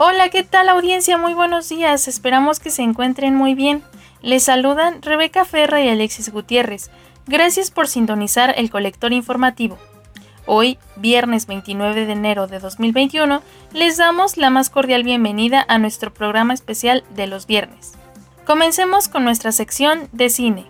Hola, ¿qué tal audiencia? Muy buenos días. Esperamos que se encuentren muy bien. Les saludan Rebeca Ferra y Alexis Gutiérrez. Gracias por sintonizar el colector informativo. Hoy, viernes 29 de enero de 2021, les damos la más cordial bienvenida a nuestro programa especial de los viernes. Comencemos con nuestra sección de cine.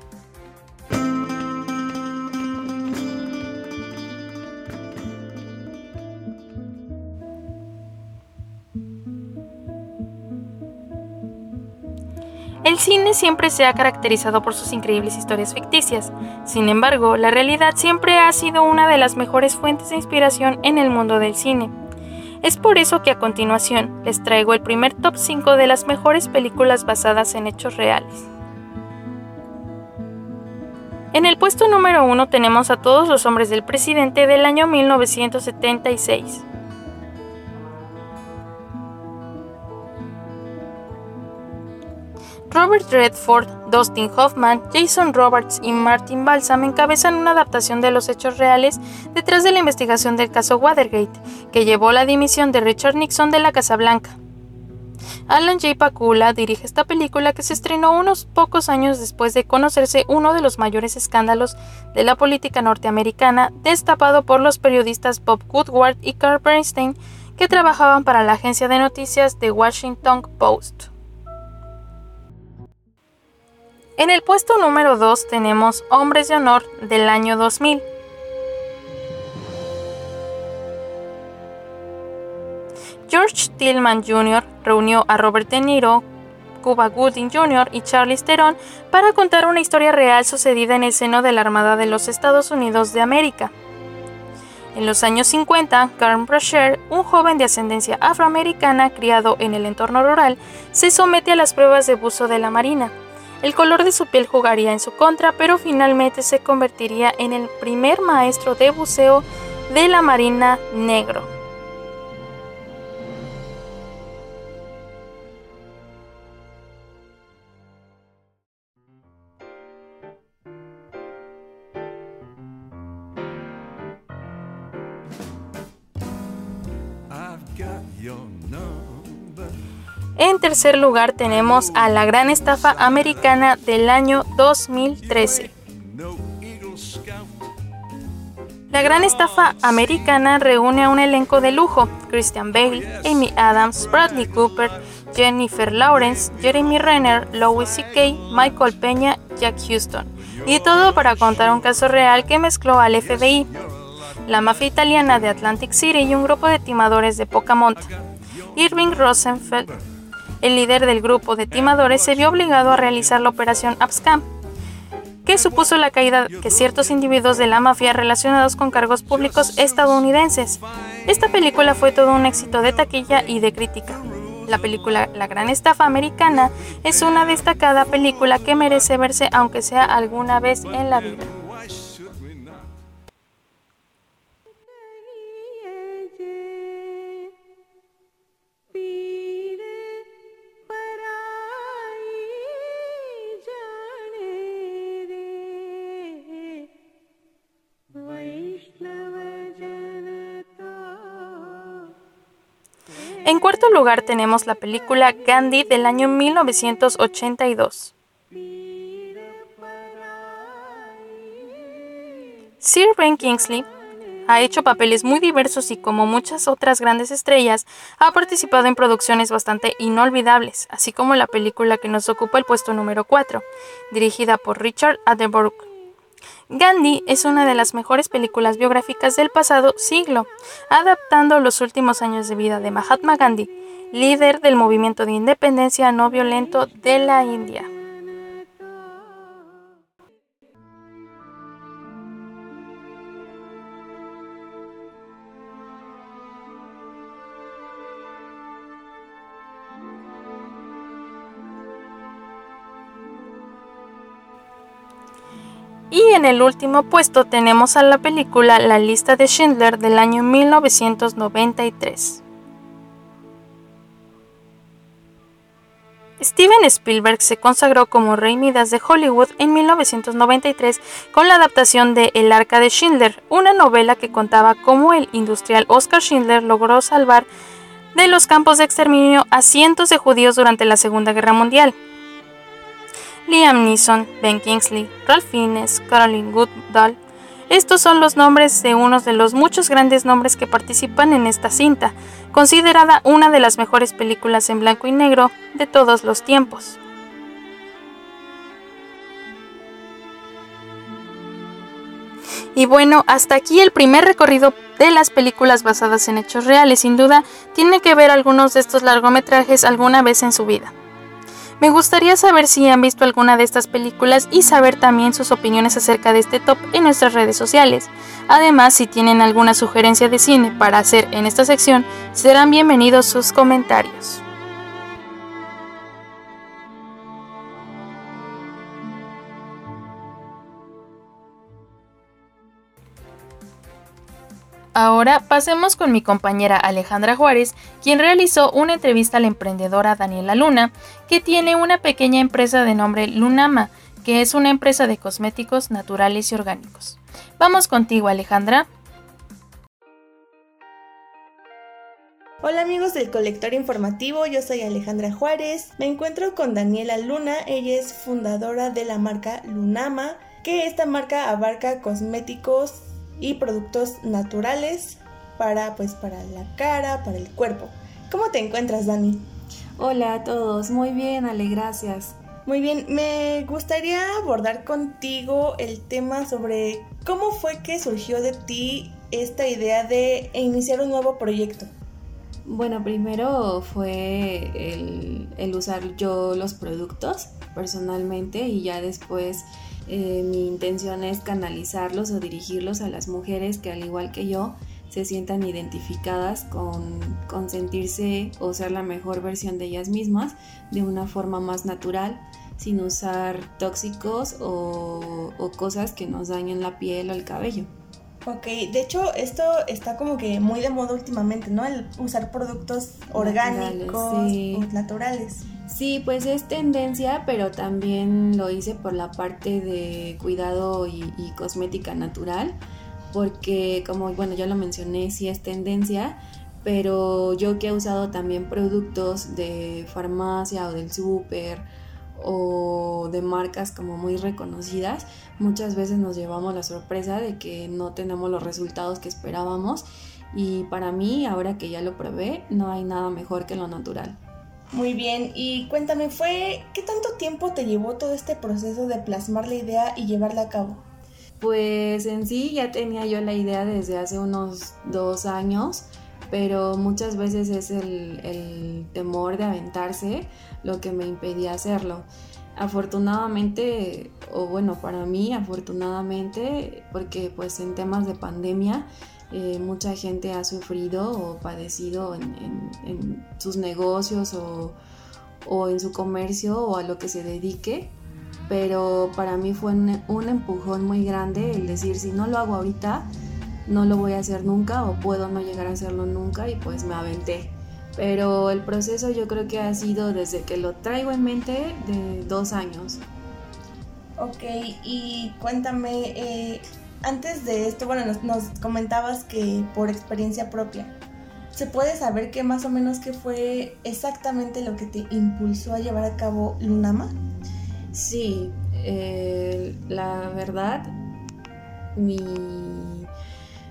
El cine siempre se ha caracterizado por sus increíbles historias ficticias. Sin embargo, la realidad siempre ha sido una de las mejores fuentes de inspiración en el mundo del cine. Es por eso que a continuación les traigo el primer top 5 de las mejores películas basadas en hechos reales. En el puesto número 1 tenemos a Todos los hombres del presidente del año 1976. Robert Redford, Dustin Hoffman, Jason Roberts y Martin Balsam encabezan una adaptación de los hechos reales detrás de la investigación del caso Watergate, que llevó la dimisión de Richard Nixon de la Casa Blanca. Alan J. Pakula dirige esta película que se estrenó unos pocos años después de conocerse uno de los mayores escándalos de la política norteamericana, destapado por los periodistas Bob Woodward y Carl Bernstein, que trabajaban para la agencia de noticias The Washington Post. En el puesto número 2 tenemos Hombres de Honor del año 2000. George Tillman Jr. reunió a Robert De Niro, Cuba Gooding Jr. y Charlie Theron para contar una historia real sucedida en el seno de la Armada de los Estados Unidos de América. En los años 50, Carl Brasher, un joven de ascendencia afroamericana criado en el entorno rural, se somete a las pruebas de buzo de la Marina. El color de su piel jugaría en su contra, pero finalmente se convertiría en el primer maestro de buceo de la Marina negro. Tercer lugar tenemos a La Gran Estafa Americana del año 2013. La Gran Estafa Americana reúne a un elenco de lujo, Christian Bale, Amy Adams, Bradley Cooper, Jennifer Lawrence, Jeremy Renner, Louis C.K., Michael Peña, Jack Houston, y todo para contar un caso real que mezcló al FBI, la mafia italiana de Atlantic City y un grupo de timadores de poca. Irving Rosenfeld el líder del grupo de timadores se vio obligado a realizar la operación Abscam, que supuso la caída de ciertos individuos de la mafia relacionados con cargos públicos estadounidenses. Esta película fue todo un éxito de taquilla y de crítica. La película La Gran Estafa Americana es una destacada película que merece verse aunque sea alguna vez en la vida. En cuarto lugar tenemos la película Gandhi del año 1982. Sir Ben Kingsley ha hecho papeles muy diversos y como muchas otras grandes estrellas, ha participado en producciones bastante inolvidables, así como la película que nos ocupa el puesto número 4, dirigida por Richard Attenborough. Gandhi es una de las mejores películas biográficas del pasado siglo, adaptando los últimos años de vida de Mahatma Gandhi, líder del movimiento de independencia no violento de la India. Y en el último puesto tenemos a la película La lista de Schindler del año 1993. Steven Spielberg se consagró como rey Midas de Hollywood en 1993 con la adaptación de El arca de Schindler, una novela que contaba cómo el industrial Oscar Schindler logró salvar de los campos de exterminio a cientos de judíos durante la Segunda Guerra Mundial. Liam Neeson, Ben Kingsley, Ralph Fiennes, Caroline Goodall, estos son los nombres de unos de los muchos grandes nombres que participan en esta cinta, considerada una de las mejores películas en blanco y negro de todos los tiempos. Y bueno, hasta aquí el primer recorrido de las películas basadas en hechos reales. Sin duda, tiene que ver algunos de estos largometrajes alguna vez en su vida. Me gustaría saber si han visto alguna de estas películas y saber también sus opiniones acerca de este top en nuestras redes sociales. Además, si tienen alguna sugerencia de cine para hacer en esta sección, serán bienvenidos sus comentarios. Ahora pasemos con mi compañera Alejandra Juárez, quien realizó una entrevista a la emprendedora Daniela Luna, que tiene una pequeña empresa de nombre Lunama, que es una empresa de cosméticos naturales y orgánicos. Vamos contigo, Alejandra. Hola amigos del colector informativo, yo soy Alejandra Juárez. Me encuentro con Daniela Luna, ella es fundadora de la marca Lunama, que esta marca abarca cosméticos y productos naturales para pues para la cara, para el cuerpo. ¿Cómo te encuentras, Dani? Hola a todos, muy bien, Ale, gracias. Muy bien, me gustaría abordar contigo el tema sobre cómo fue que surgió de ti esta idea de iniciar un nuevo proyecto. Bueno, primero fue el, el usar yo los productos personalmente y ya después eh, mi intención es canalizarlos o dirigirlos a las mujeres que al igual que yo se sientan identificadas con, con sentirse o ser la mejor versión de ellas mismas de una forma más natural sin usar tóxicos o, o, cosas que nos dañen la piel o el cabello. Ok, de hecho esto está como que muy de moda últimamente, ¿no? El usar productos orgánicos o naturales. Sí, pues es tendencia, pero también lo hice por la parte de cuidado y, cosmética natural, porque como bueno ya lo mencioné, sí es tendencia, pero yo que he usado también productos de farmacia o del súper o de marcas como muy reconocidas, muchas veces nos llevamos la sorpresa de que no tenemos los resultados que esperábamos y para mí, ahora que ya lo probé, no hay nada mejor que lo natural. Muy bien, y cuéntame, ¿fue qué tanto tiempo te llevó todo este proceso de plasmar la idea y llevarla a cabo? Pues en sí ya tenía yo la idea desde hace unos dos años, pero muchas veces es el, el temor de aventarse lo que me impedía hacerlo. Afortunadamente, o bueno, para mí afortunadamente, porque pues en temas de pandemia eh, mucha gente ha sufrido o padecido en, sus negocios o, o, en su comercio o a lo que se dedique. Pero para mí fue un, un empujón muy grande el decir, si no lo hago ahorita, no lo voy a hacer nunca o puedo no llegar a hacerlo nunca y pues me aventé. Pero el proceso yo creo que ha sido desde que lo traigo en mente de dos años. Ok, y cuéntame, eh, antes de esto, bueno, nos, comentabas que por experiencia propia, ¿se puede saber qué más o menos qué fue exactamente lo que te impulsó a llevar a cabo Lunama? Sí, eh, la verdad, mi,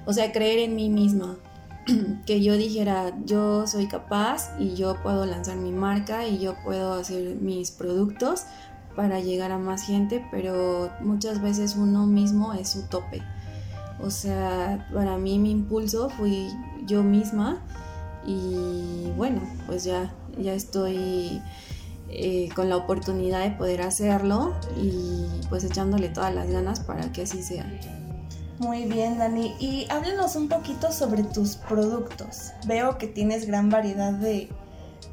o sea, creer en mí misma, que yo dijera, yo soy capaz y yo puedo lanzar mi marca y yo puedo hacer mis productos para llegar a más gente, pero muchas veces uno mismo es su tope. O sea, para mí mi impulso fui yo misma y bueno, pues ya, ya estoy eh, con la oportunidad de poder hacerlo y pues echándole todas las ganas para que así sea. Muy bien, Dani. Y háblanos un poquito sobre tus productos. Veo que tienes gran variedad de,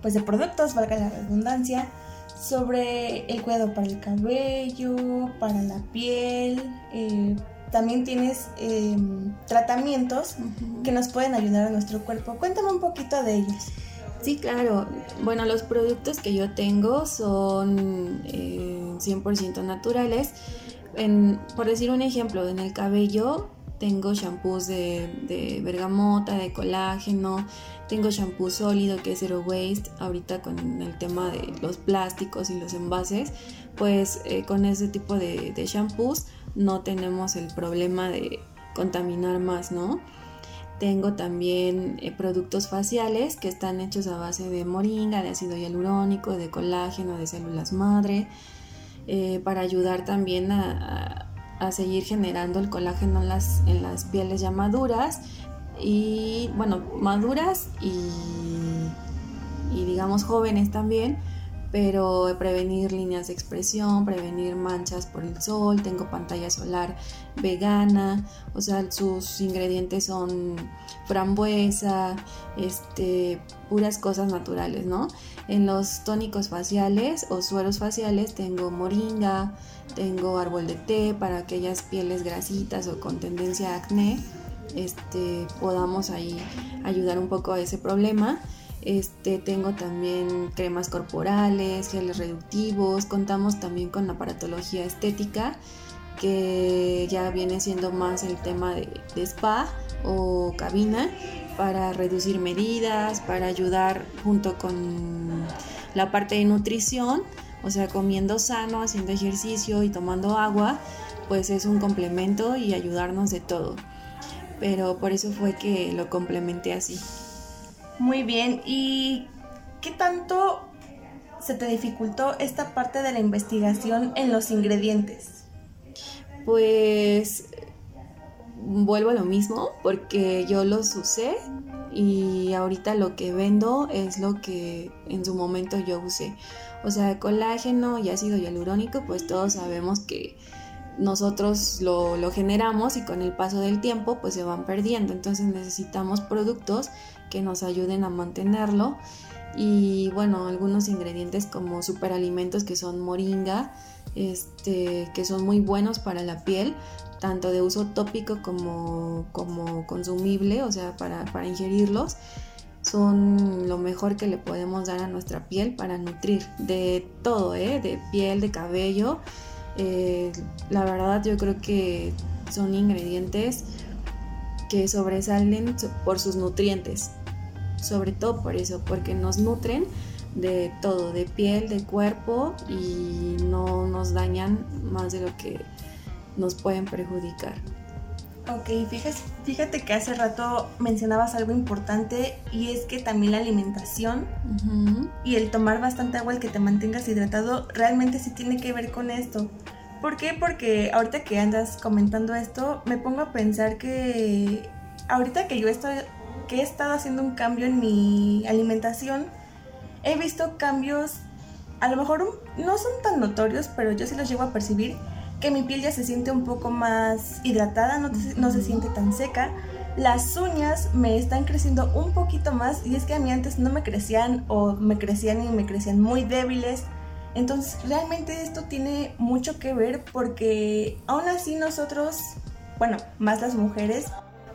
pues, de productos, valga la redundancia. sobre el cuidado para el cabello, para la piel. Eh, también tienes em, tratamientos que nos pueden ayudar a nuestro cuerpo. Cuéntame un poquito de ellos. Sí, claro. Bueno, los productos que yo tengo son 100% eh, por decir un ejemplo, en el cabello tengo shampoos de, de, bergamota, de colágeno, tengo shampoo sólido que es zero waste. Ahorita con el tema de los plásticos y los envases, pues eh, con ese tipo de, de shampoos no tenemos el problema de contaminar más, ¿no? Tengo también eh, productos faciales que están hechos a base de moringa, de ácido hialurónico, de colágeno, de células madre, eh, para ayudar también a, seguir generando el colágeno en las, en las pieles ya maduras y bueno, maduras y, y digamos jóvenes también pero prevenir líneas de expresión, prevenir manchas por el sol, tengo pantalla solar vegana, o sea, sus ingredientes son frambuesa, este, puras cosas naturales, ¿no? En los tónicos faciales o sueros faciales tengo moringa, tengo árbol de té para aquellas pieles grasitas o con tendencia a acné, este, podamos ahí ayudar un poco a ese problema. Este, tengo también cremas corporales, geles reductivos, contamos también con aparatología estética, que ya viene siendo más el tema de, spa o cabina para reducir medidas, para ayudar junto con la parte de nutrición, o sea, comiendo sano, haciendo ejercicio y tomando agua, pues es un complemento y ayudarnos de todo. Pero por eso fue que lo complementé así. Muy bien, ¿y qué tanto se te dificultó esta parte de la investigación en los ingredientes? Pues vuelvo a lo mismo porque yo los usé y ahorita lo que vendo es lo que en su momento yo usé. O sea, colágeno y ácido hialurónico, pues todos sabemos que nosotros lo, lo, generamos y con el paso del tiempo pues se van perdiendo. Entonces necesitamos productos que nos ayuden a mantenerlo. Y bueno, algunos ingredientes como superalimentos que son moringa, este, que son muy buenos para la piel, tanto de uso tópico como, como consumible, o sea, para, para ingerirlos son lo mejor que le podemos dar a nuestra piel para nutrir de todo, ¿eh? de piel, de cabello. Eh, la verdad yo creo que son ingredientes que sobresalen por sus nutrientes sobre todo por eso, porque nos nutren de todo, de piel, de cuerpo y no nos dañan más de lo que nos pueden perjudicar. Ok, fíjate, fíjate que hace rato mencionabas algo importante y es que también la alimentación y el tomar bastante agua, el que te mantengas hidratado, realmente sí tiene que ver con esto. ¿Por qué? Porque ahorita que andas comentando esto, me pongo a pensar que ahorita que yo estoy que he estado haciendo un cambio en mi alimentación, he visto cambios, a lo mejor no son tan notorios, pero yo sí los llego a percibir, que mi piel ya se siente un poco más hidratada, no, no se siente tan seca. Las uñas me están creciendo un poquito más y es que a mí antes no me crecían o me crecían y me crecían muy débiles. Entonces realmente esto tiene mucho que ver porque aún así nosotros, bueno, más las mujeres,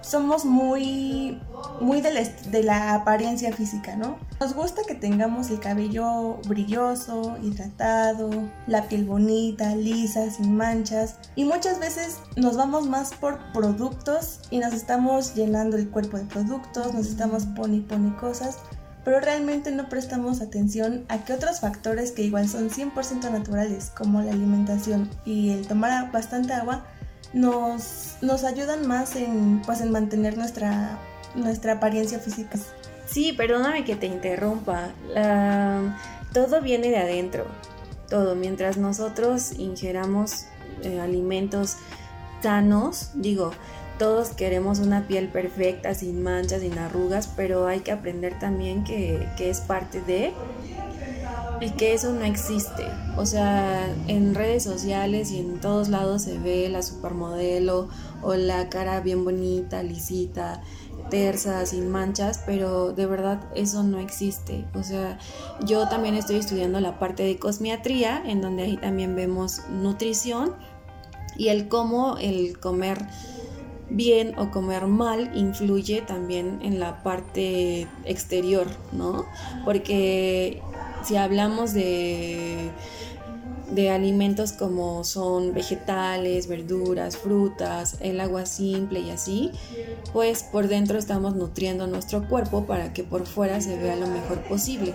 somos muy, muy de la, apariencia física, ¿no? Nos gusta que tengamos el cabello brilloso, hidratado, la piel bonita, lisa, sin manchas. Y muchas veces nos vamos más por productos y nos estamos llenando el cuerpo de productos, nos estamos pone y pone cosas. Pero realmente no prestamos atención a que otros factores que igual son 100% naturales, como la alimentación y el tomar bastante agua, nos, nos ayudan más en, pues, en mantener nuestra, nuestra apariencia física. Sí, perdóname que te interrumpa. todo viene de adentro. Todo. Mientras nosotros ingeramos eh, alimentos sanos, digo, todos queremos una piel perfecta, sin manchas, sin arrugas, pero hay que aprender también que, que es parte de y que eso no existe. O sea, en redes sociales y en todos lados se ve la supermodelo o la cara bien bonita, lisita, tersa, sin manchas, pero de verdad eso no existe. O sea, yo también estoy estudiando la parte de cosmiatría, en donde ahí también vemos nutrición y el cómo el comer bien o comer mal influye también en la parte exterior, ¿no? Porque si hablamos de de alimentos como son vegetales, verduras, frutas, el agua simple y así, pues por dentro estamos nutriendo nuestro cuerpo para que por fuera se vea lo mejor posible.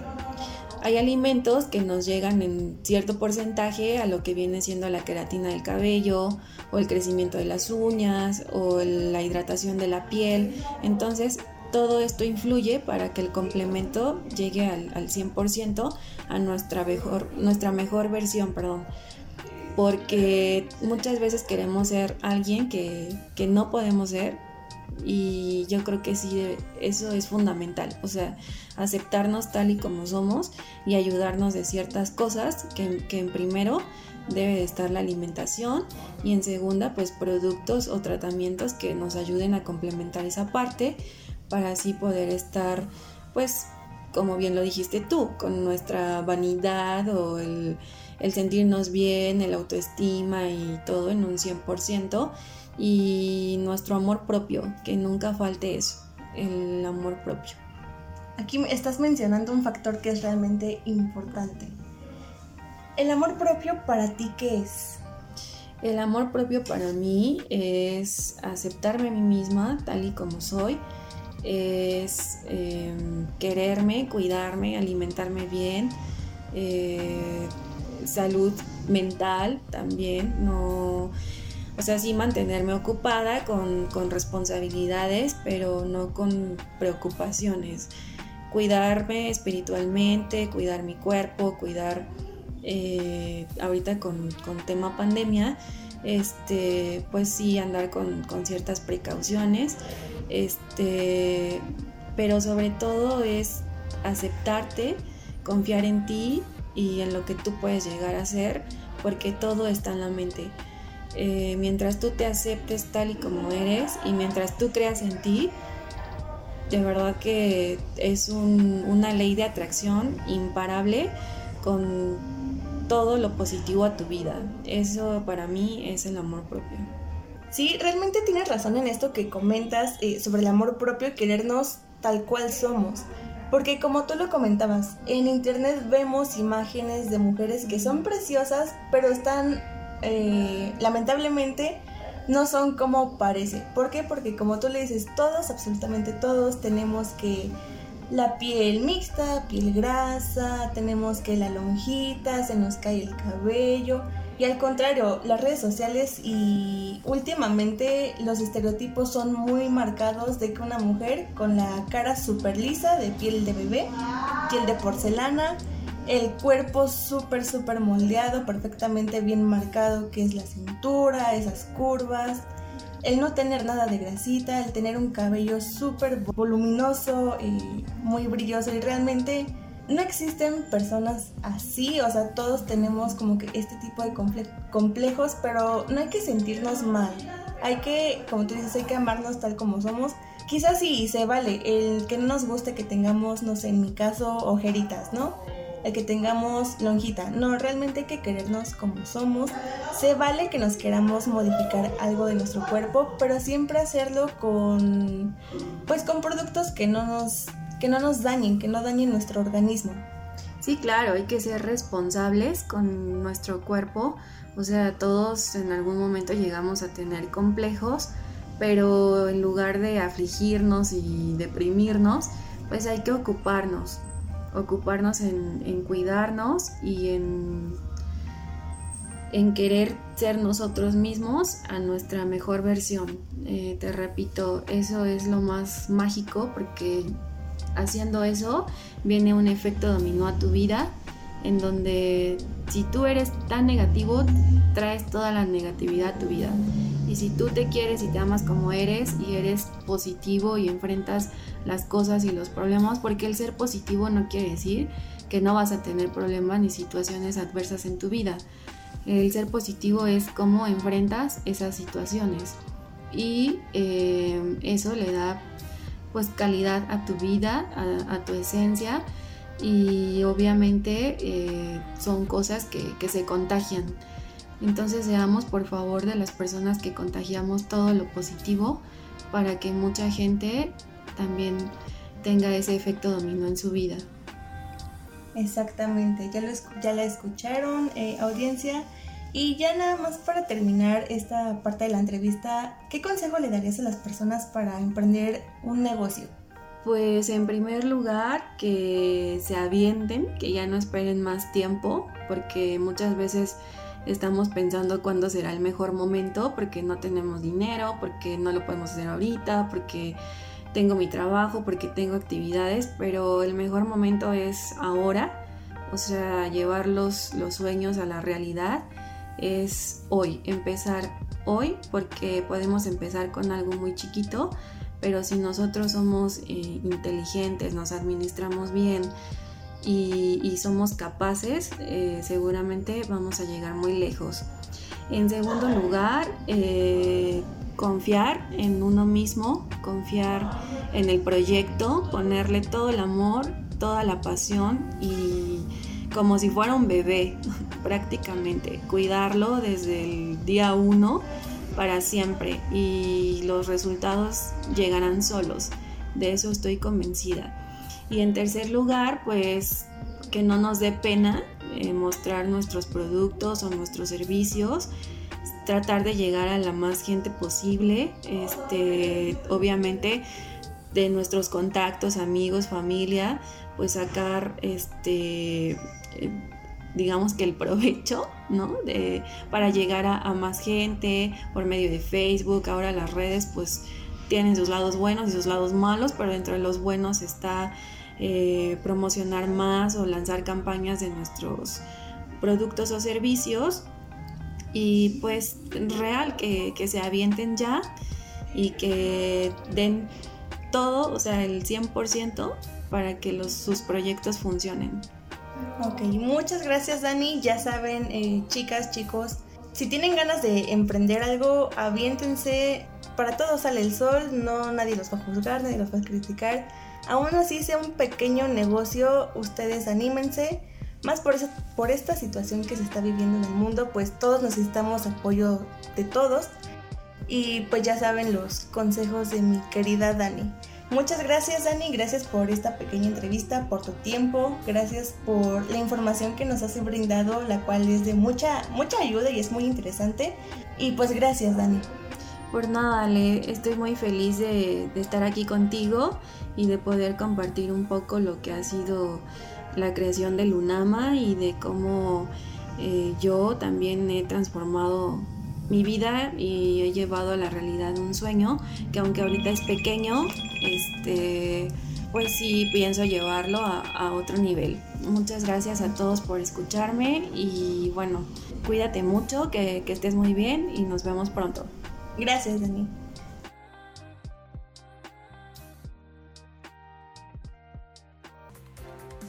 Hay alimentos que nos llegan en cierto porcentaje a lo que viene siendo la queratina del cabello o el crecimiento de las uñas o la hidratación de la piel. Entonces todo esto influye para que el complemento llegue al, 100% a nuestra mejor, nuestra mejor versión, perdón. Porque muchas veces queremos ser alguien que, que no podemos ser y yo creo que sí, eso es fundamental, o sea, aceptarnos tal y como somos y ayudarnos de ciertas cosas que, que en primero debe de estar la alimentación y en segunda pues productos o tratamientos que nos ayuden a complementar esa parte para así poder estar, pues, como bien lo dijiste tú, con nuestra vanidad o el, sentirnos bien, el autoestima y todo en un 100% y nuestro amor propio, que nunca falte eso, el amor propio. Aquí estás mencionando un factor que es realmente importante. ¿El amor propio para ti qué es? El amor propio para mí es aceptarme a mí misma tal y como soy, es em, quererme, cuidarme, alimentarme bien, eh, salud mental también, no, o sea, sí mantenerme ocupada con, responsabilidades, pero no con preocupaciones. Cuidarme espiritualmente, cuidar mi cuerpo, cuidar eh, ahorita con, con, tema pandemia, este, pues sí andar con, con ciertas precauciones este, pero sobre todo es aceptarte, confiar en ti y en lo que tú puedes llegar a ser, porque todo está en la mente. Eh, mientras tú te aceptes tal y como eres y mientras tú creas en ti, de verdad que es una ley de atracción imparable con todo lo positivo a tu vida. Eso para mí es el amor propio. Sí, realmente tienes razón en esto que comentas eh, sobre el amor propio y querernos tal cual somos. Porque como tú lo comentabas, en internet vemos imágenes de mujeres que son preciosas, pero están, eh, lamentablemente, no son como parece. ¿Por qué? Porque como tú le dices, todos, absolutamente todos, tenemos que la piel mixta, piel grasa, tenemos que la lonjita, se nos cae el cabello. Y al contrario, las redes sociales y últimamente los estereotipos son muy marcados de que una mujer con la cara súper lisa, de piel de bebé, piel de porcelana, el cuerpo súper, súper moldeado, perfectamente bien marcado, que es la cintura, esas curvas, el no tener nada de grasita, el tener un cabello súper voluminoso y muy brilloso y realmente no existen personas así, o sea, todos tenemos como que este tipo de complejos, pero no hay que sentirnos mal. Hay que, como tú dices, hay que amarnos tal como somos. Quizás sí se vale el que no nos guste que tengamos, no sé, en mi caso, ojeritas, ¿no? El que tengamos lonjita. No, realmente hay que querernos como somos. Se vale que nos queramos modificar algo de nuestro cuerpo, pero siempre hacerlo con, pues con productos que no nos que no nos dañen, que no dañen nuestro organismo. Sí, claro, hay que ser responsables con nuestro cuerpo. O sea, todos en algún momento llegamos a tener complejos, pero en lugar de afligirnos y deprimirnos, pues hay que ocuparnos, ocuparnos en, cuidarnos y en, en querer ser nosotros mismos a nuestra mejor versión. Eh, te repito, eso es lo más mágico porque haciendo eso viene un efecto dominó a tu vida en donde si tú eres tan negativo, traes toda la negatividad a tu vida. Y si tú te quieres y te amas como eres y eres positivo y enfrentas las cosas y los problemas, porque el ser positivo no quiere decir que no vas a tener problemas ni situaciones adversas en tu vida. El ser positivo es cómo enfrentas esas situaciones. Y eh, eso le da pues calidad a tu vida, a, tu esencia y obviamente eh, son cosas que, que se contagian. Entonces seamos por favor de las personas que contagiamos todo lo positivo para que mucha gente también tenga ese efecto dominó en su vida. Exactamente, ya, lo, ya la escucharon, eh, audiencia. Y ya nada más para terminar esta parte de la entrevista, ¿qué consejo le darías a las personas para emprender un negocio? Pues en primer lugar que se avienten, que ya no esperen más tiempo, porque muchas veces estamos pensando cuándo será el mejor momento, porque no tenemos dinero, porque no lo podemos hacer ahorita, porque tengo mi trabajo, porque tengo actividades, pero el mejor momento es ahora, o sea, llevar los, sueños a la realidad es hoy, empezar hoy, porque podemos empezar con algo muy chiquito, pero si nosotros somos eh, inteligentes, nos administramos bien y, somos capaces, eh, seguramente vamos a llegar muy lejos. En segundo lugar, eh, confiar en uno mismo, confiar en el proyecto, ponerle todo el amor, toda la pasión y como si fuera un bebé prácticamente, cuidarlo desde el día uno para siempre y los resultados llegarán solos, de eso estoy convencida. Y en tercer lugar, pues que no nos dé pena eh, mostrar nuestros productos o nuestros servicios, tratar de llegar a la más gente posible, este, obviamente de nuestros contactos, amigos, familia, pues sacar este eh, digamos que el provecho, ¿no? De, para llegar a, más gente por medio de Facebook, ahora las redes pues tienen sus lados buenos y sus lados malos, pero entre los buenos está eh, promocionar más o lanzar campañas de nuestros productos o servicios y pues real que, se avienten ya y que den todo, o sea, el 100% para que los, sus proyectos funcionen. Ok, muchas gracias Dani. Ya saben, eh, chicas, chicos, si tienen ganas de emprender algo, aviéntense. Para todos sale el sol, no nadie los va a juzgar, nadie los va a criticar. Aún así sea un pequeño negocio, ustedes anímense más por, eso, por esta situación que se está viviendo en el mundo, pues todos necesitamos apoyo de todos. Y pues ya saben los consejos de mi querida Dani. Muchas gracias Dani, gracias por esta pequeña entrevista, por tu tiempo, gracias por la información que nos has brindado, la cual es de mucha, mucha ayuda y es muy interesante. Y pues gracias Dani. Por nada, Ale, estoy muy feliz de, estar aquí contigo y de poder compartir un poco lo que ha sido la creación de Lunama y de cómo eh, yo también he transformado mi vida y he llevado a la realidad un sueño que aunque ahorita es pequeño, este, pues sí pienso llevarlo a, otro nivel. Muchas gracias a todos por escucharme y bueno, cuídate mucho, que estés muy bien y nos vemos pronto. Gracias, Dani.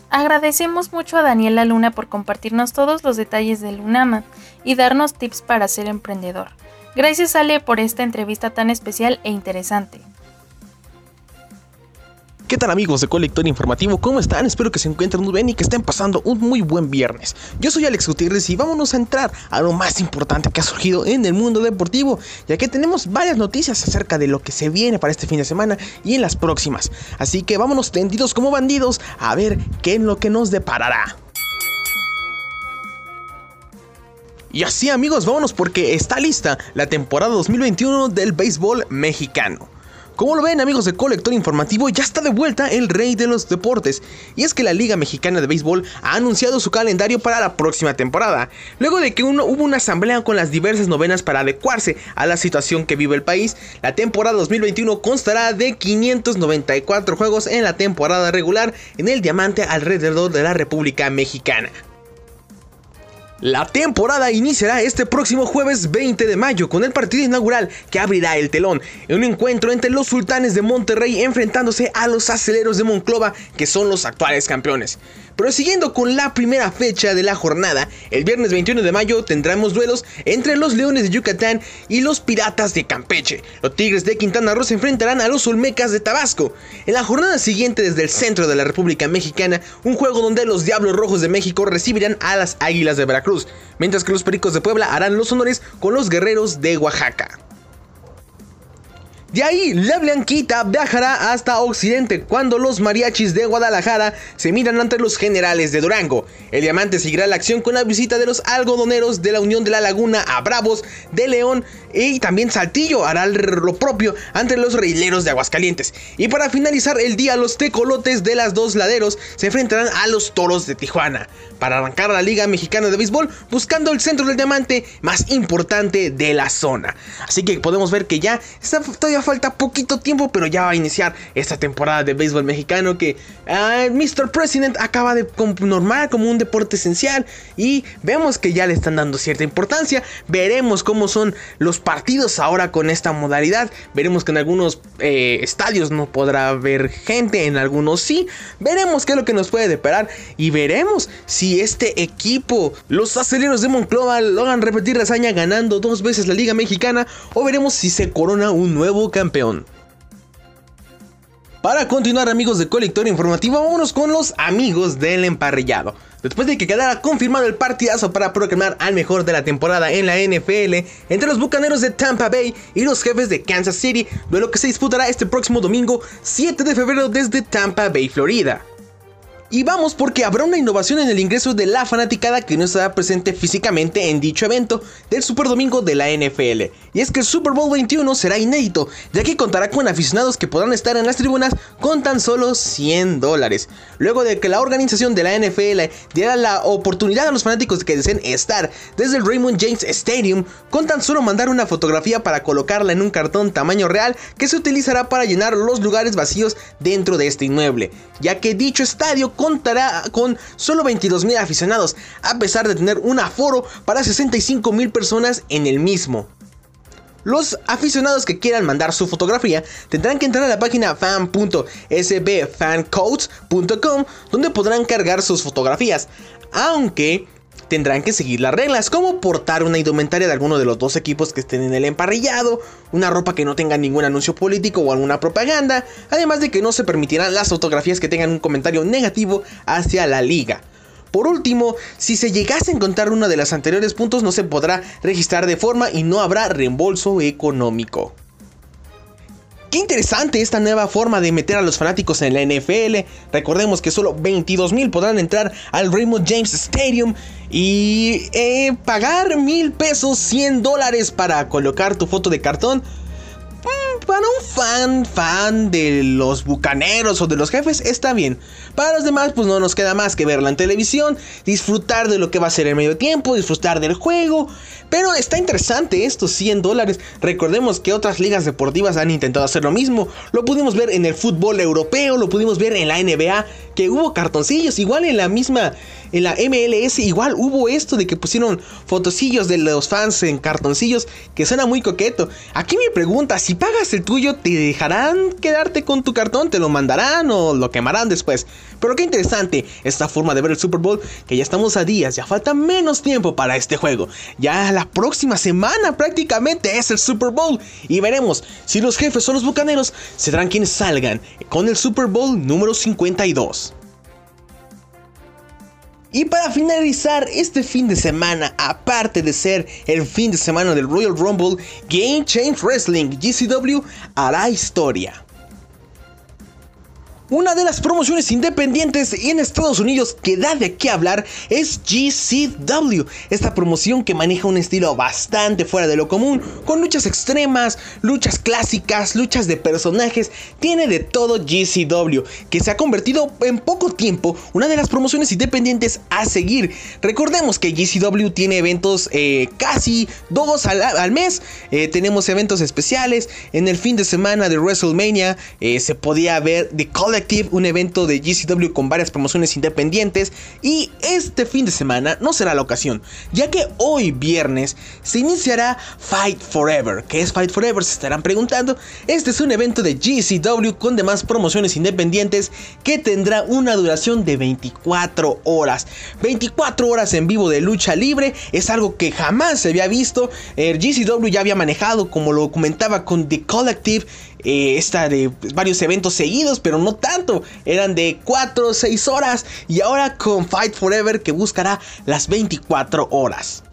Agradecemos mucho a Daniela Luna por compartirnos todos los detalles de Lunama y darnos tips para ser emprendedor. Gracias Ale por esta entrevista tan especial e interesante. ¿Qué tal amigos de Colector Informativo? ¿Cómo están? Espero que se encuentren muy bien y que estén pasando un muy buen viernes. Yo soy Alex Gutiérrez y vámonos a entrar a lo más importante que ha surgido en el mundo deportivo, ya que tenemos varias noticias acerca de lo que se viene para este fin de semana y en las próximas. Así que vámonos tendidos como bandidos a ver qué es lo que nos deparará. Y así amigos, vámonos porque está lista la temporada 2021 del béisbol mexicano. Como lo ven amigos de Colector Informativo, ya está de vuelta el rey de los deportes. Y es que la Liga Mexicana de Béisbol ha anunciado su calendario para la próxima temporada. Luego de que hubo una asamblea con las diversas novenas para adecuarse a la situación que vive el país, la temporada 2021 constará de 594 juegos en la temporada regular en el diamante alrededor de la República Mexicana. La temporada iniciará este próximo jueves 20 de mayo con el partido inaugural que abrirá el telón en un encuentro entre los sultanes de Monterrey enfrentándose a los aceleros de Monclova que son los actuales campeones. Pero siguiendo con la primera fecha de la jornada, el viernes 21 de mayo tendremos duelos entre los Leones de Yucatán y los Piratas de Campeche. Los Tigres de Quintana Roo se enfrentarán a los Olmecas de Tabasco. En la jornada siguiente desde el centro de la República Mexicana, un juego donde los Diablos Rojos de México recibirán a las Águilas de Veracruz, mientras que los Pericos de Puebla harán los honores con los Guerreros de Oaxaca. De ahí, la Blanquita viajará hasta Occidente cuando los mariachis de Guadalajara se miran ante los generales de Durango. El diamante seguirá la acción con la visita de los algodoneros de la Unión de la Laguna a Bravos de León y también Saltillo hará lo propio ante los reileros de Aguascalientes. Y para finalizar el día, los tecolotes de las dos laderos se enfrentarán a los toros de Tijuana para arrancar la Liga Mexicana de Béisbol buscando el centro del diamante más importante de la zona. Así que podemos ver que ya está todavía falta poquito tiempo, pero ya va a iniciar esta temporada de béisbol mexicano que uh, Mr. President acaba de normar como un deporte esencial y vemos que ya le están dando cierta importancia. Veremos cómo son los partidos ahora con esta modalidad. Veremos que en algunos eh, estadios no podrá haber gente, en algunos sí. Veremos qué es lo que nos puede deparar y veremos si este equipo, los aceleros de Monclova, logran repetir la hazaña ganando dos veces la Liga Mexicana o veremos si se corona un nuevo campeón. Para continuar amigos de Colector Informativo, vámonos con los amigos del emparrillado. Después de que quedara confirmado el partidazo para proclamar al mejor de la temporada en la NFL entre los Bucaneros de Tampa Bay y los jefes de Kansas City, duelo que se disputará este próximo domingo 7 de febrero desde Tampa Bay, Florida. Y vamos porque habrá una innovación en el ingreso de la fanaticada que no estará presente físicamente en dicho evento del Super Domingo de la NFL. Y es que el Super Bowl 21 será inédito, ya que contará con aficionados que podrán estar en las tribunas con tan solo 100 dólares. Luego de que la organización de la NFL diera la oportunidad a los fanáticos que deseen estar desde el Raymond James Stadium, con tan solo mandar una fotografía para colocarla en un cartón tamaño real que se utilizará para llenar los lugares vacíos dentro de este inmueble, ya que dicho estadio contará con solo 22 mil aficionados, a pesar de tener un aforo para 65 mil personas en el mismo. Los aficionados que quieran mandar su fotografía tendrán que entrar a la página fan.sbfancodes.com donde podrán cargar sus fotografías, aunque tendrán que seguir las reglas, como portar una indumentaria de alguno de los dos equipos que estén en el emparrillado, una ropa que no tenga ningún anuncio político o alguna propaganda, además de que no se permitirán las fotografías que tengan un comentario negativo hacia la liga. Por último, si se llegase a encontrar uno de los anteriores puntos no se podrá registrar de forma y no habrá reembolso económico. Qué interesante esta nueva forma de meter a los fanáticos en la NFL. Recordemos que solo 22 mil podrán entrar al Raymond James Stadium y eh, pagar mil pesos, 100 dólares para colocar tu foto de cartón. Para un fan, fan de los bucaneros o de los jefes, está bien. Para los demás, pues no nos queda más que verla en televisión, disfrutar de lo que va a ser el medio tiempo, disfrutar del juego. Pero está interesante estos 100 dólares. Recordemos que otras ligas deportivas han intentado hacer lo mismo. Lo pudimos ver en el fútbol europeo, lo pudimos ver en la NBA, que hubo cartoncillos, igual en la misma en la MLS igual hubo esto de que pusieron fotocillos de los fans en cartoncillos que suena muy coqueto. Aquí me pregunta, si pagas el tuyo, ¿te dejarán quedarte con tu cartón? ¿Te lo mandarán o lo quemarán después? Pero qué interesante esta forma de ver el Super Bowl, que ya estamos a días, ya falta menos tiempo para este juego. Ya la próxima semana prácticamente es el Super Bowl y veremos si los jefes o los bucaneros serán quienes salgan con el Super Bowl número 52. Y para finalizar este fin de semana, aparte de ser el fin de semana del Royal Rumble, Game Change Wrestling GCW hará historia. Una de las promociones independientes en Estados Unidos que da de qué hablar es GCW, esta promoción que maneja un estilo bastante fuera de lo común, con luchas extremas, luchas clásicas, luchas de personajes, tiene de todo GCW, que se ha convertido en poco tiempo una de las promociones independientes a seguir. Recordemos que GCW tiene eventos eh, casi dos al, mes, eh, tenemos eventos especiales, en el fin de semana de WrestleMania eh, se podía ver The Color Un evento de GCW con varias promociones independientes. Y este fin de semana no será la ocasión, ya que hoy viernes se iniciará Fight Forever. ¿Qué es Fight Forever? Se estarán preguntando. Este es un evento de GCW con demás promociones independientes que tendrá una duración de 24 horas. 24 horas en vivo de lucha libre es algo que jamás se había visto. El GCW ya había manejado, como lo comentaba con The Collective, eh, esta de varios eventos seguidos, pero no tanto. Eran de 4 o 6 horas. Y ahora con Fight Forever que buscará las 24 horas.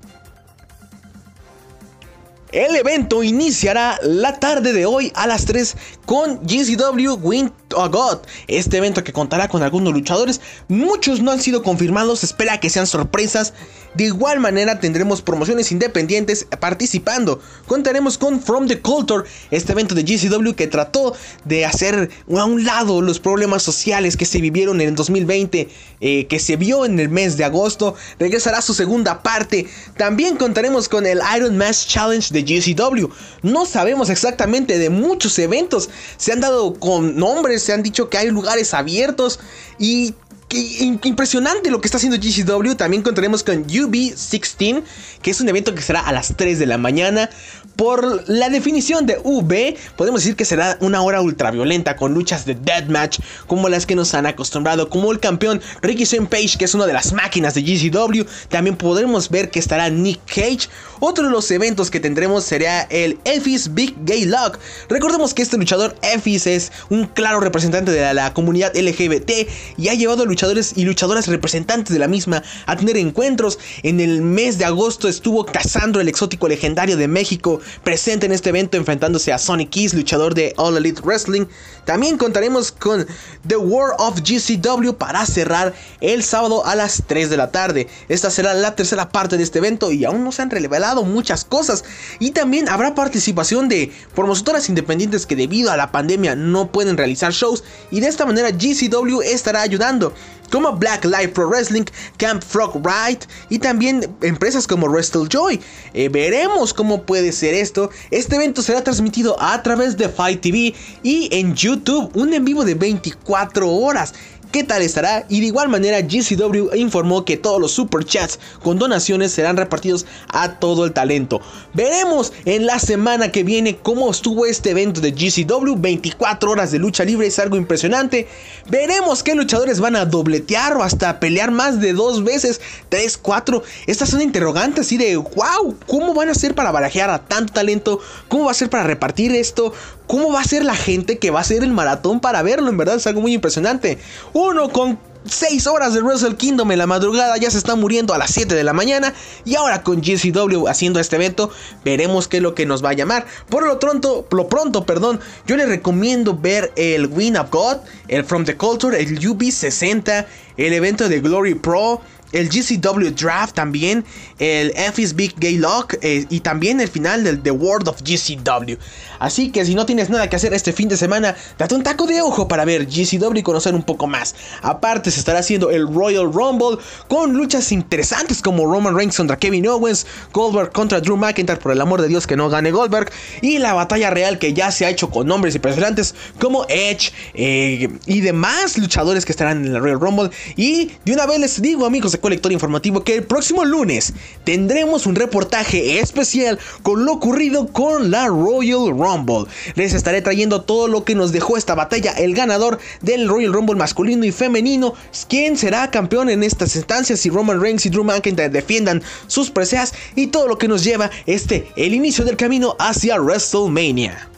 El evento iniciará la tarde de hoy a las 3 con GCW Win a God. Este evento que contará con algunos luchadores, muchos no han sido confirmados, espera que sean sorpresas. De igual manera tendremos promociones independientes participando. Contaremos con From the Culture, este evento de GCW que trató de hacer a un lado los problemas sociales que se vivieron en el 2020, eh, que se vio en el mes de agosto. Regresará su segunda parte. También contaremos con el Iron Mask Challenge de GCW. No sabemos exactamente de muchos eventos. Se han dado con nombres, se han dicho que hay lugares abiertos y impresionante lo que está haciendo GCW. También contaremos con UB16, que es un evento que será a las 3 de la mañana. Por la definición de UB, podemos decir que será una hora ultraviolenta con luchas de deathmatch como las que nos han acostumbrado, como el campeón Ricky Shane Page, que es una de las máquinas de GCW. También podremos ver que estará Nick Cage. Otro de los eventos que tendremos será el Ephes Big Gay Lock. Recordemos que este luchador Ephes es un claro representante de la, comunidad LGBT y ha llevado a luchadores y luchadoras representantes de la misma a tener encuentros. En el mes de agosto estuvo Cassandro, el exótico legendario de México, presente en este evento enfrentándose a Sonic Keys, luchador de All Elite Wrestling. También contaremos con The War of GCW para cerrar el sábado a las 3 de la tarde. Esta será la tercera parte de este evento y aún no se han revelado muchas cosas. Y también habrá participación de promotoras independientes que debido a la pandemia no pueden realizar shows y de esta manera GCW estará ayudando como Black Life Pro Wrestling, Camp Frog Ride y también empresas como Wrestle Joy. Eh, veremos cómo puede ser esto. Este evento será transmitido a través de Fight TV y en YouTube, un en vivo de 24 horas qué tal estará y de igual manera GCW informó que todos los super chats con donaciones serán repartidos a todo el talento. Veremos en la semana que viene cómo estuvo este evento de GCW, 24 horas de lucha libre, es algo impresionante. Veremos qué luchadores van a dobletear o hasta pelear más de dos veces, 3, 4. Estas son interrogantes así de, wow, ¿cómo van a hacer para barajear a tanto talento? ¿Cómo va a ser para repartir esto? ¿Cómo va a ser la gente que va a hacer el maratón para verlo? En verdad es algo muy impresionante. Uno con 6 horas de Wrestle Kingdom en la madrugada ya se está muriendo a las 7 de la mañana y ahora con GCW haciendo este evento veremos qué es lo que nos va a llamar. Por lo pronto, lo pronto, perdón, yo les recomiendo ver el Win of God, el From the Culture, el UB60, el evento de Glory Pro, el GCW Draft también, el FS Big Gay Lock eh, y también el final del The World of GCW. Así que si no tienes nada que hacer este fin de semana, date un taco de ojo para ver GCW y conocer un poco más. Aparte se estará haciendo el Royal Rumble con luchas interesantes como Roman Reigns contra Kevin Owens, Goldberg contra Drew McIntyre, por el amor de Dios que no gane Goldberg, y la batalla real que ya se ha hecho con nombres impresionantes como Edge eh, y demás luchadores que estarán en el Royal Rumble. Y de una vez les digo amigos Colector Informativo que el próximo lunes tendremos un reportaje especial con lo ocurrido con la Royal Rumble. Les estaré trayendo todo lo que nos dejó esta batalla, el ganador del Royal Rumble masculino y femenino, quién será campeón en estas instancias si Roman Reigns y Drew McIntyre defiendan sus preseas y todo lo que nos lleva este el inicio del camino hacia WrestleMania.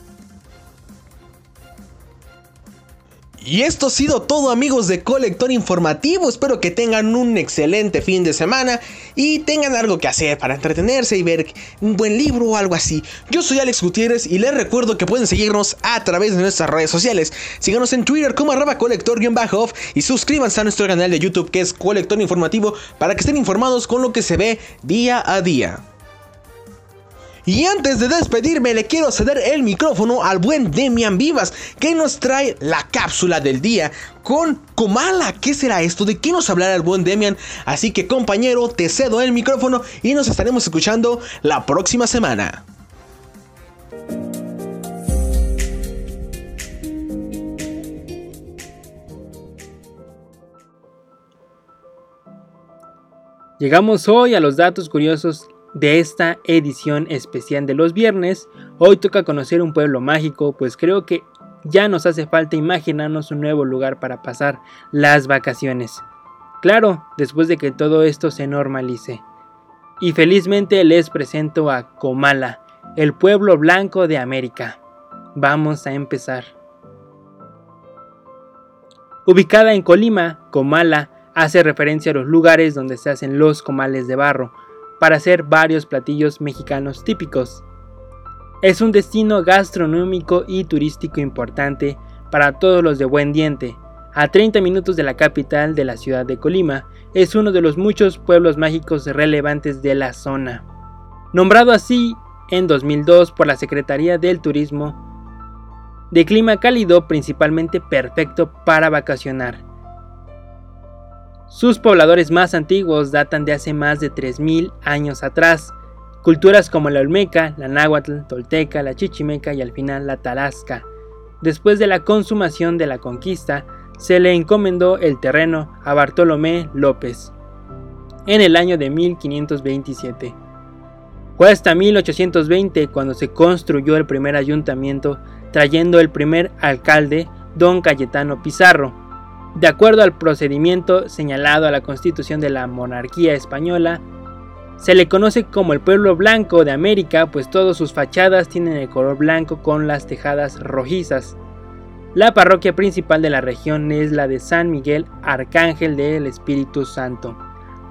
Y esto ha sido todo amigos de Colector Informativo, espero que tengan un excelente fin de semana y tengan algo que hacer para entretenerse y ver un buen libro o algo así. Yo soy Alex Gutiérrez y les recuerdo que pueden seguirnos a través de nuestras redes sociales. Síganos en Twitter como arroba colector-off y suscríbanse a nuestro canal de YouTube que es Colector Informativo para que estén informados con lo que se ve día a día. Y antes de despedirme, le quiero ceder el micrófono al buen Demian Vivas, que nos trae la cápsula del día con Comala. ¿Qué será esto? ¿De qué nos hablará el buen Demian? Así que, compañero, te cedo el micrófono y nos estaremos escuchando la próxima semana. Llegamos hoy a los datos curiosos de esta edición especial de los viernes. Hoy toca conocer un pueblo mágico, pues creo que ya nos hace falta imaginarnos un nuevo lugar para pasar las vacaciones. Claro, después de que todo esto se normalice. Y felizmente les presento a Comala, el pueblo blanco de América. Vamos a empezar. Ubicada en Colima, Comala hace referencia a los lugares donde se hacen los comales de barro para hacer varios platillos mexicanos típicos. Es un destino gastronómico y turístico importante para todos los de buen diente. A 30 minutos de la capital de la ciudad de Colima, es uno de los muchos pueblos mágicos relevantes de la zona. Nombrado así en 2002 por la Secretaría del Turismo, de clima cálido principalmente perfecto para vacacionar. Sus pobladores más antiguos datan de hace más de 3.000 años atrás, Culturas como la Olmeca, la Náhuatl, Tolteca, la Chichimeca y al final la Tarasca. Después de la consumación de la conquista, se le encomendó el terreno a Bartolomé López en el año de 1527. Fue hasta 1820 cuando se construyó el primer ayuntamiento, trayendo el primer alcalde, don Cayetano Pizarro. De acuerdo al procedimiento señalado a la constitución de la monarquía española, se le conoce como el pueblo blanco de América, pues todas sus fachadas tienen el color blanco con las tejadas rojizas. La parroquia principal de la región es la de San Miguel Arcángel del Espíritu Santo.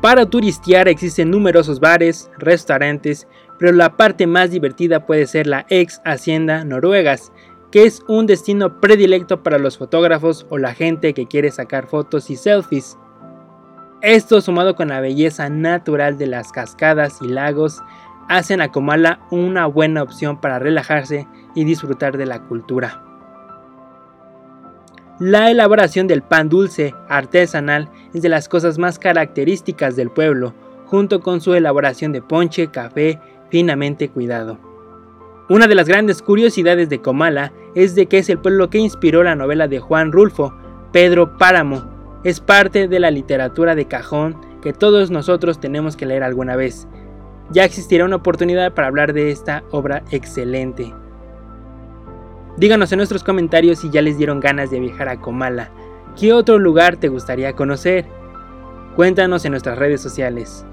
Para turistear existen numerosos bares, restaurantes, pero la parte más divertida puede ser la ex Hacienda Noruegas, que es un destino predilecto para los fotógrafos o la gente que quiere sacar fotos y selfies. Esto sumado con la belleza natural de las cascadas y lagos hacen a Comala una buena opción para relajarse y disfrutar de la cultura. La elaboración del pan dulce artesanal es de las cosas más características del pueblo, junto con su elaboración de ponche, café, finamente cuidado. Una de las grandes curiosidades de Comala es de que es el pueblo que inspiró la novela de Juan Rulfo, Pedro Páramo, es parte de la literatura de cajón que todos nosotros tenemos que leer alguna vez. Ya existirá una oportunidad para hablar de esta obra excelente. Díganos en nuestros comentarios si ya les dieron ganas de viajar a Comala. ¿Qué otro lugar te gustaría conocer? Cuéntanos en nuestras redes sociales.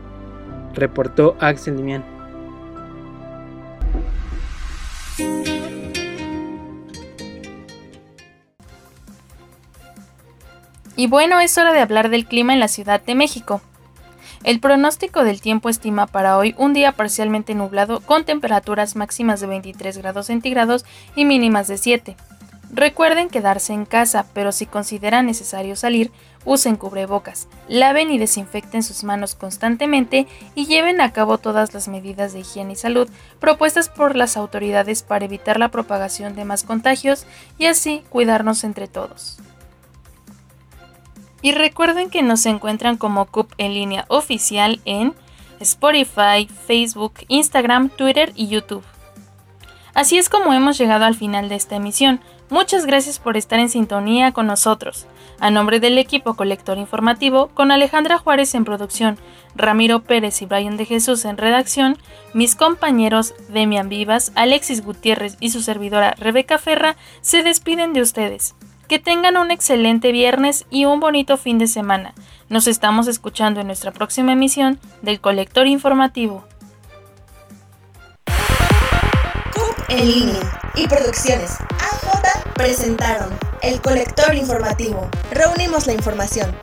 Reportó Axel Dimian. Y bueno, es hora de hablar del clima en la Ciudad de México. El pronóstico del tiempo estima para hoy un día parcialmente nublado con temperaturas máximas de 23 grados centígrados y mínimas de 7. Recuerden quedarse en casa, pero si consideran necesario salir, usen cubrebocas, laven y desinfecten sus manos constantemente y lleven a cabo todas las medidas de higiene y salud propuestas por las autoridades para evitar la propagación de más contagios y así cuidarnos entre todos. Y recuerden que nos encuentran como CUP en línea oficial en Spotify, Facebook, Instagram, Twitter y YouTube. Así es como hemos llegado al final de esta emisión. Muchas gracias por estar en sintonía con nosotros. A nombre del equipo colector informativo, con Alejandra Juárez en producción, Ramiro Pérez y Brian de Jesús en redacción, mis compañeros Demian Vivas, Alexis Gutiérrez y su servidora Rebeca Ferra se despiden de ustedes. Que tengan un excelente viernes y un bonito fin de semana. Nos estamos escuchando en nuestra próxima emisión del Colector Informativo. CUP en línea y Producciones presentaron el Colector Informativo. Reunimos la información.